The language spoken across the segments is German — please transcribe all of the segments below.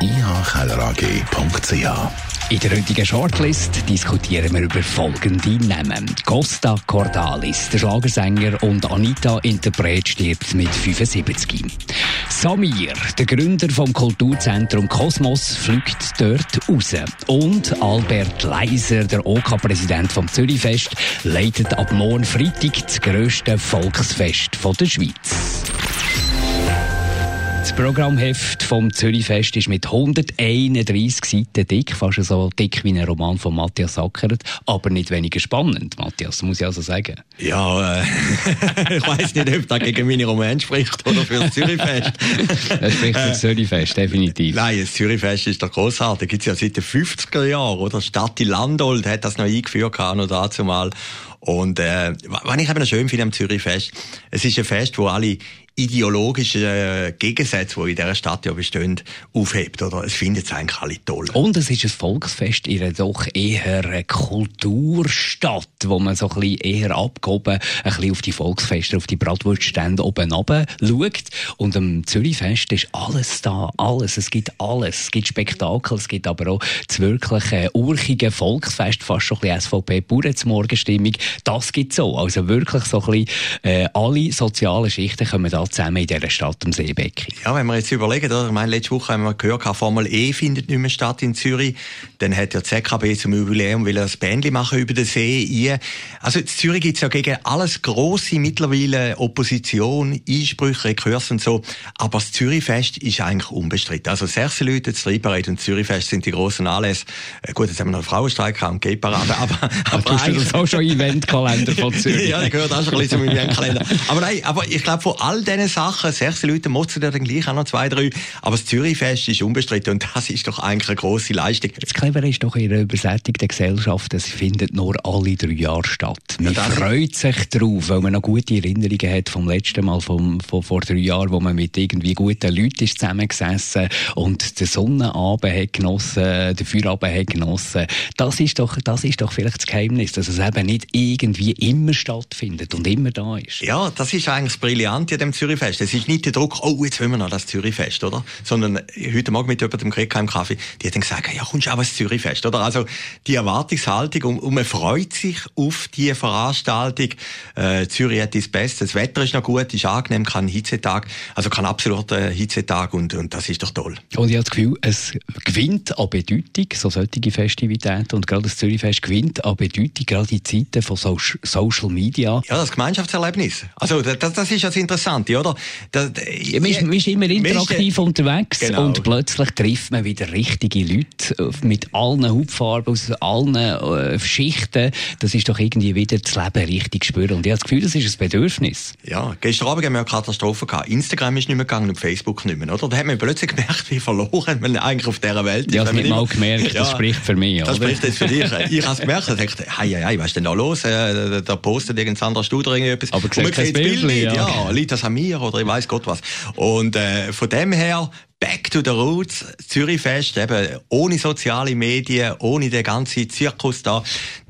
ihkellerag.ch in der heutigen Shortlist diskutieren wir über folgende Namen. Costa Cordalis, der Schlagersänger und Anita Interpret stirbt mit 75. Samir, der Gründer vom Kulturzentrum Kosmos, fliegt dort raus. Und Albert Leiser, der OK-Präsident vom Zürichfest, leitet ab morgen Freitag das grösste Volksfest der Schweiz. Das Programmheft vom Zürichfest ist mit 131 Seiten dick, fast so dick wie ein Roman von Matthias Sackert, aber nicht weniger spannend, Matthias, muss ich also sagen. Ja, äh, ich weiß nicht, ob das gegen meine Roman spricht oder für das Zürichfest. das spricht für das Zürichfest, definitiv. Nein, das Zürichfest ist doch grossartig. Gibt es ja seit den 50er Jahren, oder? Stadti Landolt hat das noch eingeführt, noch dazu mal. Und äh, was ich eben schön finde am Zürichfest, es ist ein Fest, wo alle ideologischen äh, Gegensätze, die in dieser Stadt ja bestehen, aufhebt. Oder? Es findet es eigentlich alle toll. Und es ist ein Volksfest in einer doch eher Kulturstadt, wo man so ein bisschen eher abgehoben ein bisschen auf die Volksfeste, auf die Bratwurststände oben runter schaut. Und am Zürichfest ist alles da, alles. Es gibt alles. Es gibt Spektakel, es gibt aber auch das wirkliche urchige Volksfest, fast schon ein bisschen SVP-Bauernzmorgenstimmung. Das gibt es so. Also wirklich so ein bisschen, äh, alle sozialen Schichten kommen da zusammen in dieser Stadt am Seebecken. Ja, wenn wir jetzt überlegen, oder? ich meine, letzte Woche haben wir gehört, Formel E findet nicht mehr statt in Zürich. Dann hat der ZKB zum Jubiläum will das Bändchen machen über den See. Also in Zürich gibt es ja gegen alles grosse mittlerweile Opposition, Einsprüche, Rekurs und so. Aber das Zürichfest ist eigentlich unbestritten. Also Sechselüte, das Triebbereit und Zürichfest sind die grossen Anlässe. Äh, gut, jetzt haben wir noch einen Frauenstreik und Gay-Parade, aber, aber, du das auch schon Eventkalender von Zürich? ja, der gehört auch schon ein bisschen zum Eventkalender. Aber nein, aber ich glaube, von all diesen Sachen, sechs Leute motzen dann gleich auch noch zwei, drei. Aber das Zürichfest ist unbestritten und das ist doch eigentlich eine grosse Leistung. Das Clevere ist doch in einer übersättigten Gesellschaft, es findet nur alle drei Jahre statt. Man ja, freut sich drauf, weil man noch gute Erinnerungen hat vom letzten Mal, vom, von vor drei Jahren, wo man mit irgendwie guten Leuten ist zusammengesessen und den Sonnenabend hat genossen, den Feierabend hat genossen. Das ist doch, das ist doch vielleicht das Geheimnis, dass es eben nicht irgendwie immer stattfindet und immer da ist. Ja, das ist eigentlich das Brillante an dem Zürichfest. Es ist nicht der Druck, oh, jetzt wollen wir noch das Zürichfest, oder? Sondern heute Morgen mit jemandem geredet im Kaffee, die hat dann gesagt, ja, kommst du auch ins Zürichfest, oder? Also, die Erwartungshaltung und, und man freut sich auf die Veranstaltung. Äh, Zürich hat das Beste, das Wetter ist noch gut, ist angenehm, kein Hitzetag, also kein absoluter Hitzetag und, und das ist doch toll. Und ich habe das Gefühl, es gewinnt an Bedeutung, so solche Festivitäten und gerade das Zürichfest gewinnt an Bedeutung, gerade in Zeiten von so Social Media. Ja, das Gemeinschaftserlebnis. Also, das, das ist das Interessante, oder? Das, ja, man, ist, man ist immer interaktiv ist, unterwegs genau. und plötzlich trifft man wieder richtige Leute mit allen Hautfarben, aus allen äh, Schichten. Das ist doch irgendwie wieder das Leben richtig spüren. Und ich habe das Gefühl, das ist ein Bedürfnis. Ja, gestern Abend haben wir eine Katastrophe gehabt. Instagram ist nicht mehr gegangen und Facebook nicht mehr, oder? Da hat man plötzlich gemerkt, wie verloren man eigentlich auf dieser Welt ist. Ja, das habe ich mal gemerkt, das ja, spricht für mich, Das oder? spricht jetzt für dich. Ich habe es gemerkt, ich dachte, hei, hei, hei, was ist denn da los? Äh, da postet irgendein anderer Studio irgendetwas. Aber du siehst das Bild nicht. Ja, liegt das an mir oder ich weiß Gott was. Und äh, von dem her Back to the Roots, Zürichfest, eben ohne soziale Medien, ohne den ganzen Zirkus da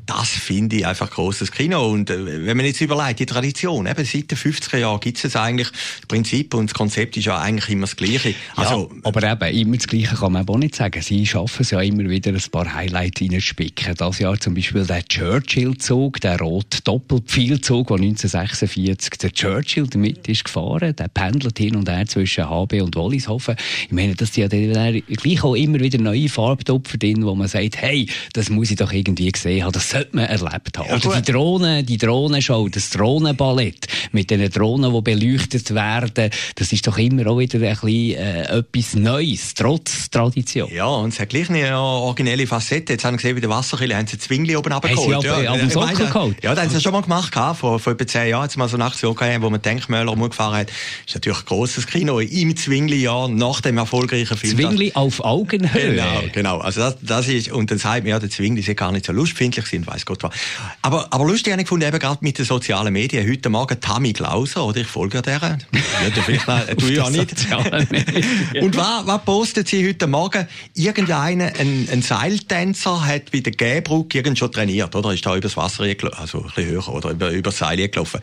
das finde ich einfach großes Kino. Und äh, wenn man jetzt überlegt, die Tradition, eben seit den 50er Jahren gibt es eigentlich, das Prinzip und das Konzept ist ja eigentlich immer das Gleiche. Also, ja, aber eben, immer das Gleiche kann man auch nicht sagen. Sie schaffen es ja immer wieder, ein paar Highlights reinzuspicken. Das Jahr zum Beispiel der Churchill-Zug, der rote Doppelpfeilzug, der 1946 der Churchill damit ist gefahren. Der pendelt hin und her zwischen HB und Wollishofen. Ich meine, das sind ja dann gleich auch immer wieder neue Farbtopfer drin, wo man sagt, hey, das muss ich doch irgendwie gesehen haben. Das sollte man erlebt haben. Ja, Oder die Drohnen, die Drohnenshow, das Drohnenballett mit den Drohnen, die beleuchtet werden, das ist doch immer auch wieder ein bisschen, äh, etwas Neues, trotz Tradition. Ja, und es hat gleich eine originelle Facette. Jetzt haben wir gesehen, bei der Wasserkille haben sie Zwingli oben runtergeholt. Ja, ja, ja, geholt. Ja, das haben sie schon mal gemacht, vor, vor etwa zehn Jahren, jetzt mal so eine Aktion gehabt, wo man Denkmäler umgefahren hat. Das ist natürlich ein grosses Kino im Zwingli-Jahr, nach dem erfolgreichen Film. Zwingli auf Augenhöhe. Genau, genau. Also das, das ist, und dann sagt man, ja, der Zwingli ist gar nicht so lustfindlich sind, weiß Gott was. Aber, aber lustig habe ich gefunden, eben gerade mit den sozialen Medien. Heute Morgen Tammy Glauser, oder? Ich folge ja der. Ja, vielleicht noch, ich auch nicht. und was, was postet sie heute Morgen? Irgendeiner, ein, ein Seiltänzer, hat bei der Gäbrücke irgend schon trainiert, oder? Ist da übers Wasser also ein bisschen höher, oder? Über, über das Seil gelaufen.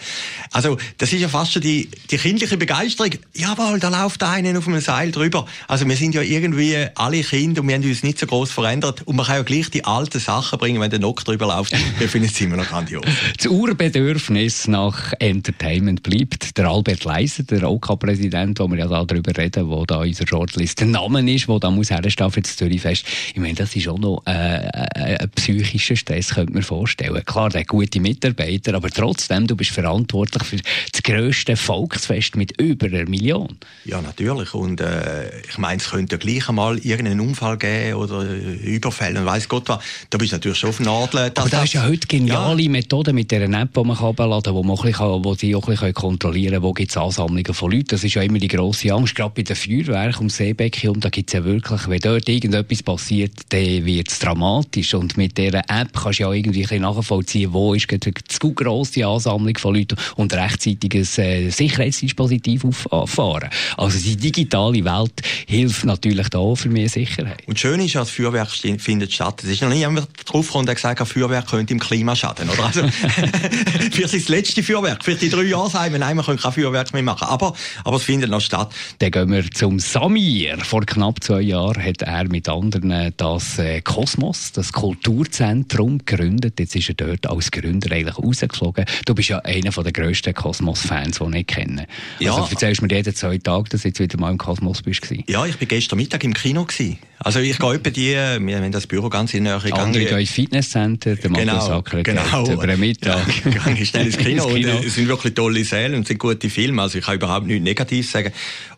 Also, das ist ja fast schon die, die kindliche Begeisterung. Jawohl, da läuft einer auf einem Seil drüber. Also, wir sind ja irgendwie alle Kinder und wir haben uns nicht so groß verändert. Und man kann ja gleich die alten Sachen bringen, wenn der Nock drüber läuft. Wir finden es immer noch grandios. Das Urbedürfnis nach Entertainment bleibt. Der Albert Leiser, der OK-Präsident, OK wo wir ja da drüber reden, wo da unser Shortlist der Name ist, wo da muss herstehen für das Zürichfest. Ich meine, das ist auch noch äh, äh, ein psychischer Stress, könnte man vorstellen. Klar, der gute Mitarbeiter, aber trotzdem, du bist verantwortlich für das grösste Volksfest mit über einer Million. Ja, natürlich. Und äh, ich meine, es könnte ja gleich einmal irgendeinen Unfall geben oder Überfälle und weiss Gott was. Da bist du natürlich schon auf Nadeln. Aber das ist ja heute geniale ja. Methode mit dieser App, die man herunterladen kann, wo man auch ein bisschen, wo die auch ein bisschen kontrollieren können, wo gibt es Ansammlungen von Leuten. Das ist ja immer die grosse Angst, gerade bei den Feuerwerken um Seebecken. Und da gibt es ja wirklich, wenn dort irgendetwas passiert, dann wird es dramatisch. Und mit dieser App kannst du ja irgendwie ein bisschen nachvollziehen, wo ist eine zu grosse Ansammlung von Leuten und rechtzeitig ein äh, Sicherheitsdispositiv auffahren. Also die digitale Welt hilft natürlich da für mehr Sicherheit. Und schön ist ja, das Feuerwerk findet statt. Es ist noch nie jemand draufgekommen, der gesagt hat, Feuerwerk könnte im Klima schaden. Oder? Also, ist das letzte Feuerwerk. Vielleicht in drei Jahren sagen wir, nein, wir können kein Feuerwerk mehr machen. Aber, aber es findet noch statt. Dann gehen wir zum Samir. Vor knapp zwei Jahren hat er mit anderen das äh, Kosmos, das Kulturzentrum gegründet. Jetzt ist er dort als Gründer eigentlich rausgeflogen. Du bist ja einer der grössten Kosmos-Fans, die ich kenne. Also ja. erzählst du mir jeden zwei Tage, dass du jetzt wieder mal im Kosmos bist. Ja, ich war gestern Mittag im Kino. Gewesen. Also ich gehe etwa die, wir haben das Büro ganz in der Nähe gegangen. Andere ins Fitnesscenter, der genau, Markus Sacker genau. über den Mittag. Ja, ich schnell ins Kino. ins Kino. Und, äh, es sind wirklich tolle Säle und sind gute Filme, also ich kann überhaupt nichts Negatives sagen.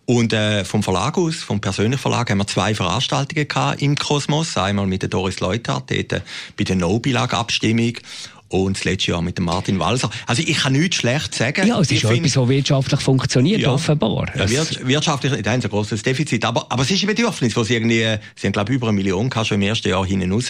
Und äh, vom Verlag aus, vom persönlichen Verlag, haben wir zwei Veranstaltungen gehabt im Kosmos. Einmal mit der Doris Leuthard, dort äh, bei der No-Bilag-Abstimmung und das letzte Jahr mit dem Martin Walser. Also ich kann nichts schlecht sagen. Ja, es ist schon etwas, was wirtschaftlich funktioniert, ja, offenbar. Ja, wirtschaftlich, da haben sie ein grosses Defizit, aber, aber es ist ein Bedürfnis, wo sie irgendwie, sie haben glaube ich über eine Million gehabt, schon im ersten Jahr hinten raus.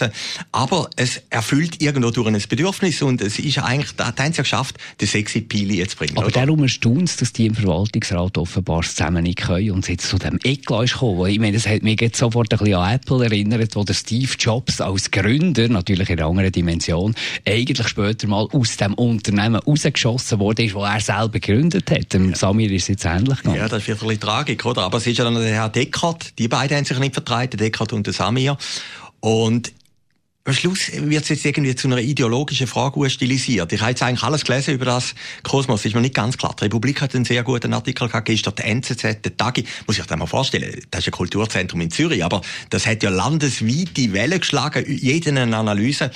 Aber es erfüllt irgendwo durch ein Bedürfnis und es ist eigentlich, da haben sie ja geschafft, den sexy Pili jetzt zu bringen. Aber oder? darum erstaunt es, dass die im Verwaltungsrat offenbar zusammen nicht können und jetzt zu dem Eklat ist gekommen. Ich meine, das hat mich jetzt sofort ein bisschen an Apple erinnert, wo der Steve Jobs als Gründer, natürlich in einer anderen Dimension, eigentlich später mal aus dem Unternehmen rausgeschossen wurde, ist, das er selber gegründet hat. Dem ja. Samir ist jetzt ähnlich gegangen. Ja, das ist ein bisschen Tragik, oder? Aber es ist ja dann der Herr Deckert, die beiden haben sich nicht vertreten, Deckert und der Samir. Und am Schluss wird es jetzt irgendwie zu einer ideologischen Frage stilisiert. Ich habe jetzt eigentlich alles gelesen über das Kosmos. Ist mir nicht ganz klar. Die Republik hat einen sehr guten Artikel gehabt, gestern der NZZ, der Tagi. Muss ich euch mal vorstellen. Das ist ein Kulturzentrum in Zürich, aber das hat ja landesweit die Welle geschlagen, jede Analyse.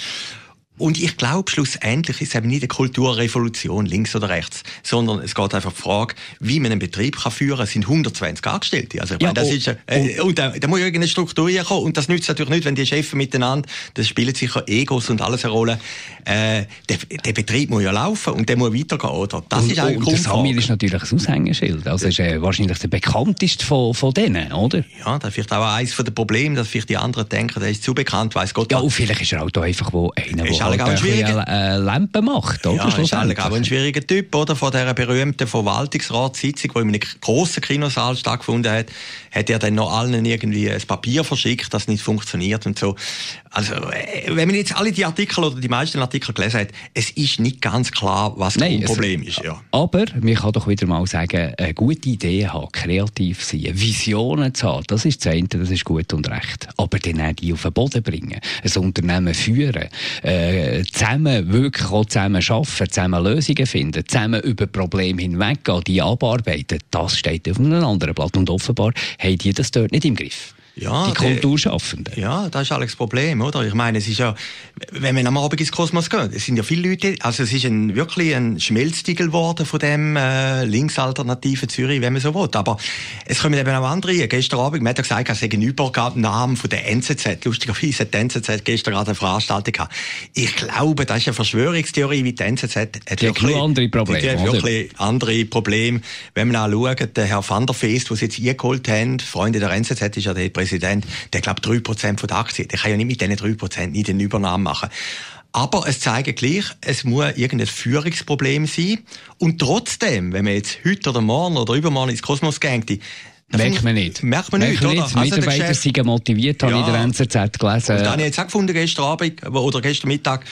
Und ich glaube, schlussendlich ist es eben nicht eine Kulturrevolution, links oder rechts, sondern es geht einfach die Frage, wie man einen Betrieb kann führen kann. Es sind 120 Angestellte. Also, ich ja, meine, das oh, ist, äh, oh. und da, da muss irgendeine Struktur kommen. Und das nützt natürlich nicht, wenn die Chefs miteinander, das spielen sicher Egos und alles eine Rolle. Äh, der, der Betrieb muss ja laufen und der muss weitergehen, oder? Das und, ist eigentlich und der Samir ist natürlich ein Aushängeschild. Also, ist äh, wahrscheinlich der bekannteste von, von denen, oder? Ja, das ist vielleicht auch eines der Probleme, dass vielleicht die anderen denken, der ist zu bekannt, weiss Gott. Ja, und vielleicht ist er auch da einfach wo einer, halt ein schwieriger äh, Lampen macht, oder? Ja, ist auch ein schwieriger Typ, oder? Von dieser berühmten Verwaltungsratssitzung, die in einem grossen Kinosaal stattgefunden hat, hat er dann noch allen irgendwie ein Papier verschickt, das nicht funktioniert und so. Also, äh, wenn man jetzt alle die Artikel oder die meisten Artikel gelesen hat, es ist nicht ganz klar, was Nein, das Problem ist. Ja. Aber man kann doch wieder mal sagen, eine gute Idee haben, kreativ sein, Visionen zu haben, das ist das eine, das ist gut und recht. Aber dann auch die auf den Boden bringen, ein Unternehmen führen, äh, zusammen wirklich auch zusammen arbeiten, zusammen Lösungen finden, zusammen über Probleme hinweggehen, die abarbeiten, das steht auf einem anderen Blatt. Und offenbar haben die das dort nicht im Griff. Ja, die Kulturschaffenden. Ja, das ist alles das Problem, oder? Ich meine, es ist ja, wenn man am Abend ins Kosmos geht, es sind ja viele Leute, also es ist ein, wirklich ein Schmelztiegel geworden von dem äh, linksalternativen Zürich, wenn man so will. Aber es kommen eben auch andere. Gestern Abend, man hat ja gesagt, es sei ein Übergabennamen von der NZZ. Lustigerweise hat die NZZ gestern gerade eine Veranstaltung gehabt. Ich glaube, das ist eine Verschwörungstheorie, wie die NZZ hat die wirklich, hat andere Probleme. Die hat wirklich andere Probleme. Wenn man auch schaut, der Herr van der Feest, den sie jetzt eingeholt haben, Freunde der NZZ ist ja der Präsident, der glaubt 3% von der Aktie. Der kann ja nicht mit diesen 3% nicht den Übernahmen machen. Aber es zeigt gleich, es muss irgendein Führungsproblem sein. Und trotzdem, wenn man jetzt heute oder morgen oder übermorgen ins Kosmos geht, Merkt man nicht. Merkt man nicht, oder? Also Mitarbeiter sind motiviert, habe ja. ich in der NZZ gelesen. Und das habe ich jetzt auch gefunden gestern Abend oder gestern Mittag.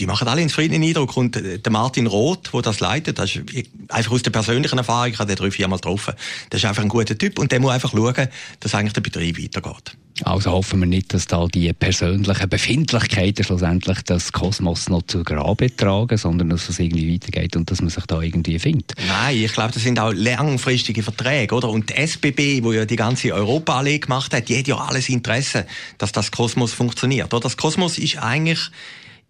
Die machen alle ins Frieden Eindruck. Und der Martin Roth, der das leitet, das ist einfach aus der persönlichen Erfahrung, ich habe den drei, viermal getroffen. Das ist einfach ein guter Typ und der muss einfach schauen, dass eigentlich der Betrieb weitergeht. Also hoffen wir nicht, dass da die persönlichen Befindlichkeiten schlussendlich das Kosmos noch zu Grabe tragen, sondern dass es irgendwie weitergeht und dass man sich da irgendwie findet. Nein, ich glaube, das sind auch langfristige Verträge, oder? Und die SBB, wo ja die ganze Europaallee gemacht hat, die hat ja alles Interesse, dass das Kosmos funktioniert. Oder? Das Kosmos ist eigentlich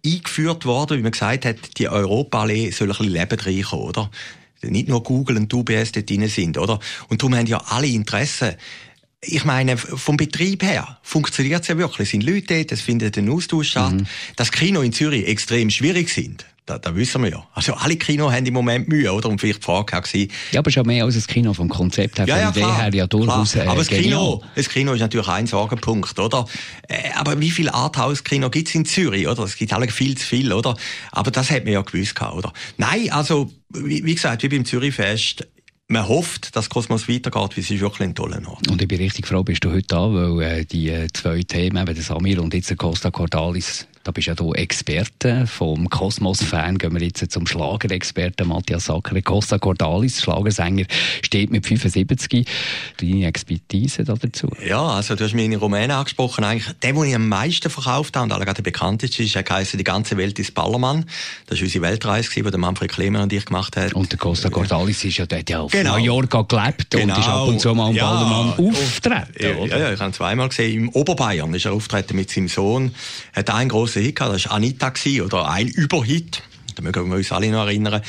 eingeführt worden, wie man gesagt hat, die Europaallee soll ein bisschen Leben reinkommen, oder? Nicht nur Google und UBS dort drin sind, oder? Und darum haben ja alle Interesse, ich meine, vom Betrieb her funktioniert es ja wirklich. Es sind Leute dort, es findet ein Austausch statt. Mhm. Dass Kino in Zürich extrem schwierig sind, da, da wissen wir ja. Also alle Kino haben im Moment Mühe, oder? Und vielleicht die Frage gewesen. Ja, aber schon mehr als das Kino vom Konzept her, ja, ja, Idee her ja durchaus klar. Aber das Kino, das Kino ist natürlich ein Sorgenpunkt, oder? Äh, aber wie viel Arthouse-Kino gibt es in Zürich, oder? Es gibt alle viel zu viel, oder? Aber das hat man ja gewusst, oder? Nein, also, wie, wie gesagt, wie beim Zürich-Fest, man hofft, dass Kosmos weitergeht, weil es ist wirklich ein toller Ort. Und ich bin richtig froh, bist du heute da, weil äh, die äh, zwei Themen, eben der Samir und jetzt der Costa Cordalis, da bist ja du Experte vom Kosmos-Fan. Gehen wir jetzt zum Schlagerexperten Matthias Sacker. Costa Cordalis, Schlagersänger, steht mit 75. Deine Expertise dazu? Ja, also du hast mich in Rumänien angesprochen. Eigentlich der, den ich am meisten verkauft habe und alle gerade bekannteste ist, er heisst «Die ganze Welt ist Ballermann». Das war unsere Weltreise, die der Manfred Klemer und ich gemacht haben. Und der Costa Cordalis ist ja dort ja auf genau. Mallorca gelebt genau. und ist ab und zu mal am ja. Ballermann auftreten, ja, ja, ich habe ihn zweimal gesehen. Im Oberbayern ist er auftreten mit seinem Sohn. Hat einen grossen grossen Hit gehabt. Das war Anita oder ein Überhit. Da mögen wir uns alle noch erinnern.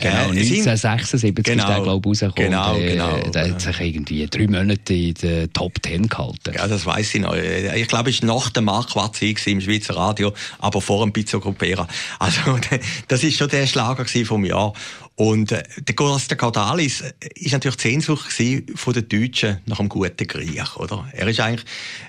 Genau, äh, 1976 genau, ist der, glaube ich, rausgekommen. Genau, äh, genau. Der hat sich irgendwie drei Monate in der Top Ten gehalten. Ja, das weiss ich noch. Ich glaube, es war nach dem Watzig im Schweizer Radio, aber vor dem Pizzo Gruppera. Also, das ist schon der Schlager vom Jahr. Und äh, der Costa Cordalis äh, ist natürlich die Sehnsucht von den Deutschen nach einem guten Griech, oder? Er ist eigentlich,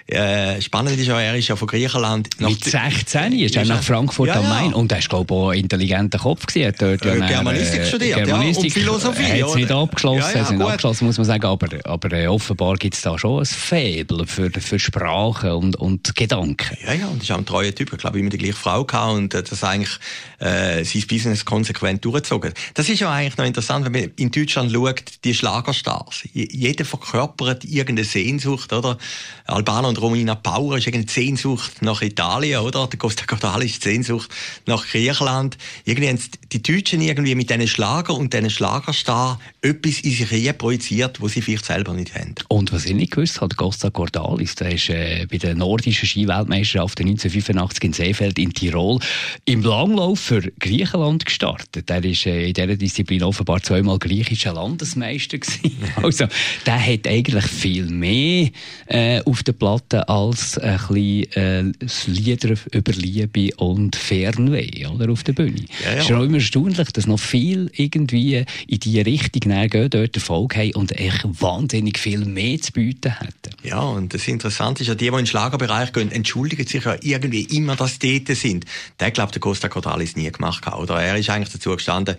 äh, spannend ist ja, er ist ja von Griechenland... Mit 16 ist er nach Frankfurt ja, am Main. Ja. Und er ist, glaube ich, auch ein intelligenter Kopf gewesen. Er dort äh, ja Germanistik äh, studiert, Germanistik, ja, und Philosophie. Er hat es nicht abgeschlossen, ja, ja, nicht abgeschlossen, muss man sagen. Aber, aber äh, offenbar gibt es da schon ein Faible für, für Sprache und, und Gedanken. Ja, ja, und er ist auch ein treuer Typ. Ich glaube, immer die gleiche Frau gehabt und äh, das eigentlich äh, sein Business konsequent durchgezogen. Das ist ja eigentlich noch interessant, wenn man in Deutschland schaut, die Schlagerstars. Jeder verkörpert irgendeine Sehnsucht, oder? Albano und Romina Power ist irgendeine Sehnsucht nach Italien, oder? Der Costa Cordalis ist Sehnsucht nach Griechenland. Irgendwie haben die Deutschen irgendwie mit diesen Schlager und diesen Schlagerstar etwas in sich projiziert, was sie vielleicht selber nicht haben. Und was ich nicht gewusst habe, Costa Cordalis, der ist äh, bei der nordischen Skiweltmeisterschaft 1985 in Seefeld in Tirol im Langlauf für Griechenland gestartet. Der ist äh, in dieser Disziplin offenbar zweimal griechischer Landesmeister gewesen. also, der hat eigentlich viel mehr äh, auf der Platte als ein bisschen äh, Lieder über Liebe und Fernweh oder, auf der Bühne. Ja, ja. Es ist auch immer erstaunlich, dass noch viel irgendwie in die Richtung gehen, dort Erfolg haben und echt wahnsinnig viel mehr zu bieten hätten. Ja, und das Interessante ist ja, die, die in den Schlagerbereich gehen, entschuldigen sich ja irgendwie immer, dass die dort sind. Der glaubt, der Costa Cordalis nie gemacht hat. Oder er ist eigentlich dazu gestanden,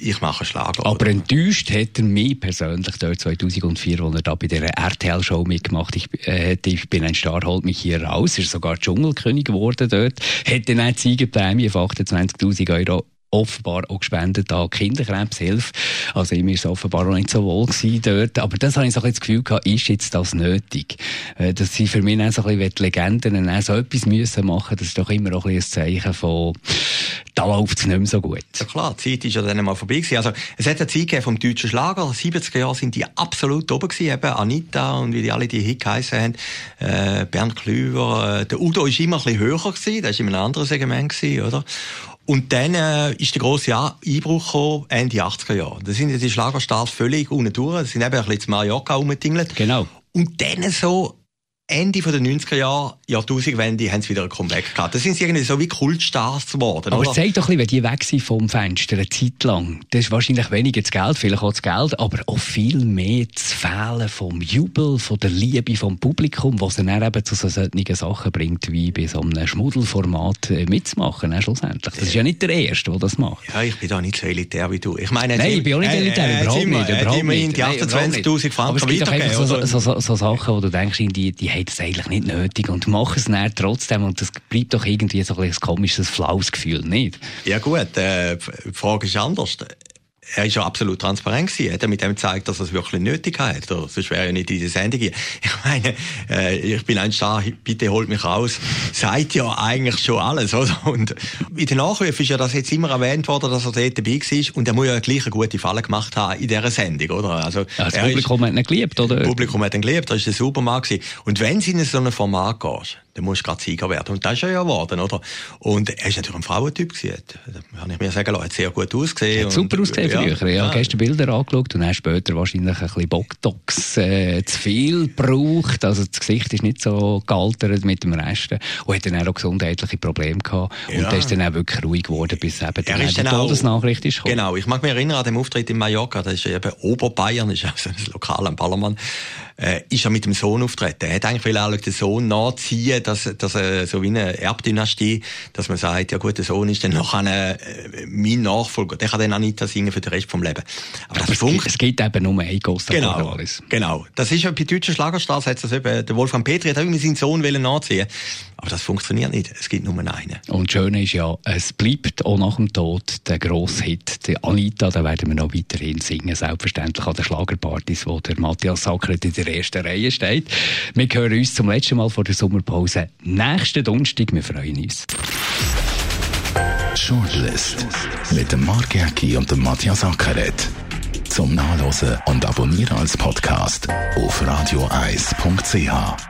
ich mache Schlager. Aber oder? enttäuscht hat er mich persönlich dort 2004, als er da bei der RTL-Show mitgemacht ich, äh, ich bin ein Star, holt mich hier raus. Er ist sogar Dschungelkönig geworden dort. Hat dann eine Siegerprämie von 28'000 Euro offenbar auch gespendet an Kinderkrebshilfe. Also ihm ist offenbar auch nicht so wohl gewesen dort. Aber das habe ich so ein das Gefühl gehabt, ist jetzt das nötig? Äh, dass sie für mich auch so ein bisschen die Legenden auch so etwas müssen machen, das ist doch immer auch ein, ein Zeichen von, da läuft es nicht mehr so gut. Ja klar, die Zeit ist ja dann mal vorbei gewesen. Also, es hat eine Zeit vom deutschen Schlager. 70er Jahre sind die absolut oben gewesen. Eben Anita und wie die alle die Hit geheissen haben. Äh, Bernd Klüver. Äh, der Udo ist immer ein bisschen höher gewesen. Der ist in einem anderen Segment gewesen, oder? Und dann äh, ist der grosse Einbruch gekommen, Ende 80er Jahre. Da sind die Schlagerstars völlig unten durch. Sie sind eben ein bisschen zu Mallorca rumgetingelt. Genau. Und dann so Ende der 90er Jahre, Jahrtausendwende, haben sie wieder ein Comeback gehabt. Das sind sie irgendwie so wie Kultstars geworden. Aber zeig doch ein bisschen, wenn die weg sind vom Fenster, eine Zeit lang, das ist wahrscheinlich weniger das Geld, vielleicht auch das Geld, aber auch viel mehr das Fehlen vom Jubel, von der Liebe vom Publikum, was dann eben zu so solchen Sachen bringt, wie bei so einem Schmuddelformat äh, mitzumachen, äh, schlussendlich. Das ist ja nicht der Erste, der das macht. Ja, ich bin da nicht so elitär wie du. Ich meine, Nein, ich bin auch nicht elitär, äh, überhaupt nicht. Überhaupt nicht. die 28'000 Franken einfach so, so, so, so, Sachen, wo du denkst, die, die haben das eigentlich nicht nötig und machen es dann trotzdem und das bleibt doch irgendwie so ein, komisches, flaues Gefühl, nicht? Ja gut, äh, die Frage ist anders er ist ja absolut transparent gewesen. Er hat mit dem gezeigt, dass er es wirklich nötig hat. Sonst wäre er ja nicht in die Sendung hier. Ich meine, äh, ich bin ein Star, bitte holt mich raus. Sagt ja eigentlich schon alles, oder? Und in den Nachrufen ist ja das jetzt immer erwähnt worden, dass er dort dabei war. Und er muss ja gleich eine gute Falle gemacht haben in dieser Sendung, oder? Also, ja, das Publikum ist, hat ihn geliebt, oder? Das Publikum hat ihn geliebt, das war der gewesen. Und wenn sie in so ein Format gehst, dann musst du gerade Sieger werden. Und das ist er ja geworden, oder? Und er ist natürlich ein Frauentyp gewesen. Kann ich mir sagen lassen, hat sehr gut ausgesehen. Hat super ausgesehen ja, früher. Ja, ja. gestern Bilder angeschaut und dann später wahrscheinlich ein bisschen Botox äh, zu viel gebraucht. Also das Gesicht ist nicht so gealtert mit dem Rest. Und hat dann auch gesundheitliche Probleme gehabt. Ja. Und der ist dann auch wirklich ruhig geworden, bis eben er ist die Todesnachricht ist gekommen. Genau. Ich mag mich erinnern an den Auftritt in Mallorca. Das ist eben Oberbayern, ist also ein Lokal am Ballermann äh, ist er mit dem Sohn auftreten. Er hat eigentlich will den Sohn nachziehen, dass, dass er so wie eine Erbdynastie, dass man sagt, ja gut, der Sohn ist dann noch eine, äh, mein Nachfolger. Der kann dann Anita singen für den Rest vom Leben. Aber, Aber das es, es gibt eben nur ein Costa genau, genau. Das ist ja bei deutschen Schlagerstars, hat das eben, der Wolfgang Petri hat irgendwie seinen Sohn nachziehen aber das funktioniert nicht. Es gibt nur einen. Und das Schöne ist ja, es bleibt auch nach dem Tod der grosse Hit. Die Anita, da werden wir noch weiterhin singen. Selbstverständlich an den Schlagerpartys, wo der Matthias Sackert in der ersten Reihe steht. Wir hören uns zum letzten Mal vor der Sommerpause nächsten Donnerstag. Wir freuen uns. Shortlist mit dem Mark Jäcki und dem Matthias Ackeret. Zum Nachlesen und Abonnieren als Podcast auf radioeis.ch.